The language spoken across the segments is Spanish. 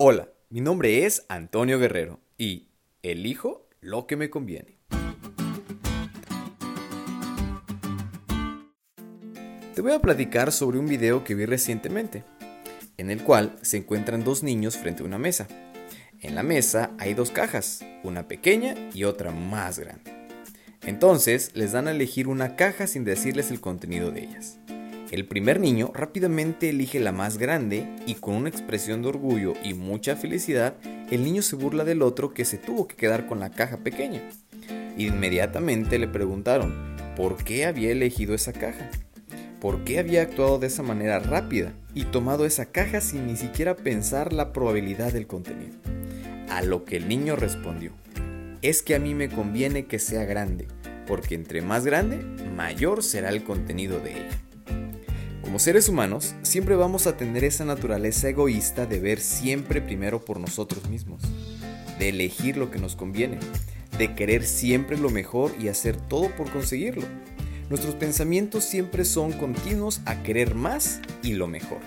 Hola, mi nombre es Antonio Guerrero y elijo lo que me conviene. Te voy a platicar sobre un video que vi recientemente, en el cual se encuentran dos niños frente a una mesa. En la mesa hay dos cajas, una pequeña y otra más grande. Entonces les dan a elegir una caja sin decirles el contenido de ellas. El primer niño rápidamente elige la más grande y con una expresión de orgullo y mucha felicidad, el niño se burla del otro que se tuvo que quedar con la caja pequeña. Inmediatamente le preguntaron por qué había elegido esa caja, por qué había actuado de esa manera rápida y tomado esa caja sin ni siquiera pensar la probabilidad del contenido. A lo que el niño respondió, es que a mí me conviene que sea grande, porque entre más grande, mayor será el contenido de ella. Como seres humanos, siempre vamos a tener esa naturaleza egoísta de ver siempre primero por nosotros mismos, de elegir lo que nos conviene, de querer siempre lo mejor y hacer todo por conseguirlo. Nuestros pensamientos siempre son continuos a querer más y lo mejor.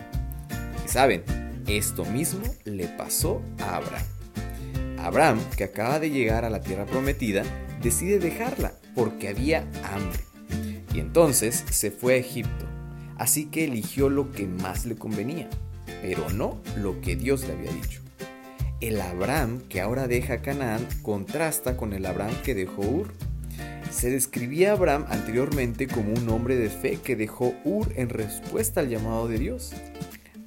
Y saben, esto mismo le pasó a Abraham. Abraham, que acaba de llegar a la tierra prometida, decide dejarla porque había hambre. Y entonces se fue a Egipto así que eligió lo que más le convenía, pero no lo que Dios le había dicho. El Abraham que ahora deja Canaán contrasta con el Abraham que dejó Ur. Se describía a Abraham anteriormente como un hombre de fe que dejó Ur en respuesta al llamado de Dios.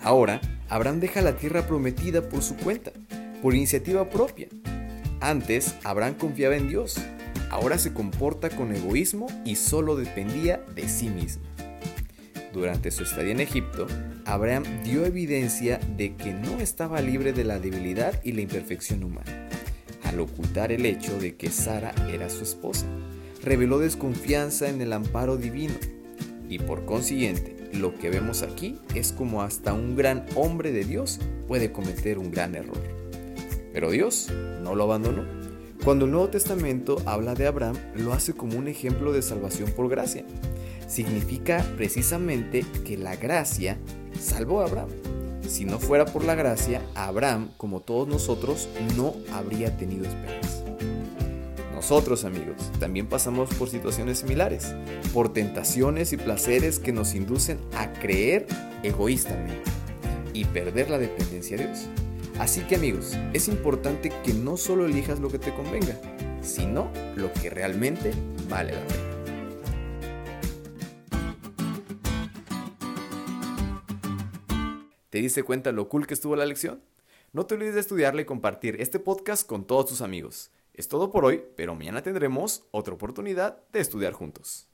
Ahora, Abraham deja la tierra prometida por su cuenta, por iniciativa propia. Antes, Abraham confiaba en Dios. Ahora se comporta con egoísmo y solo dependía de sí mismo. Durante su estadía en Egipto, Abraham dio evidencia de que no estaba libre de la debilidad y la imperfección humana. Al ocultar el hecho de que Sara era su esposa, reveló desconfianza en el amparo divino. Y por consiguiente, lo que vemos aquí es como hasta un gran hombre de Dios puede cometer un gran error. Pero Dios no lo abandonó. Cuando el Nuevo Testamento habla de Abraham, lo hace como un ejemplo de salvación por gracia significa precisamente que la gracia salvó a Abraham. Si no fuera por la gracia, Abraham, como todos nosotros, no habría tenido esperanza. Nosotros, amigos, también pasamos por situaciones similares, por tentaciones y placeres que nos inducen a creer egoístamente y perder la dependencia de Dios. Así que amigos, es importante que no solo elijas lo que te convenga, sino lo que realmente vale la pena. ¿Te diste cuenta lo cool que estuvo la lección? No te olvides de estudiarla y compartir este podcast con todos tus amigos. Es todo por hoy, pero mañana tendremos otra oportunidad de estudiar juntos.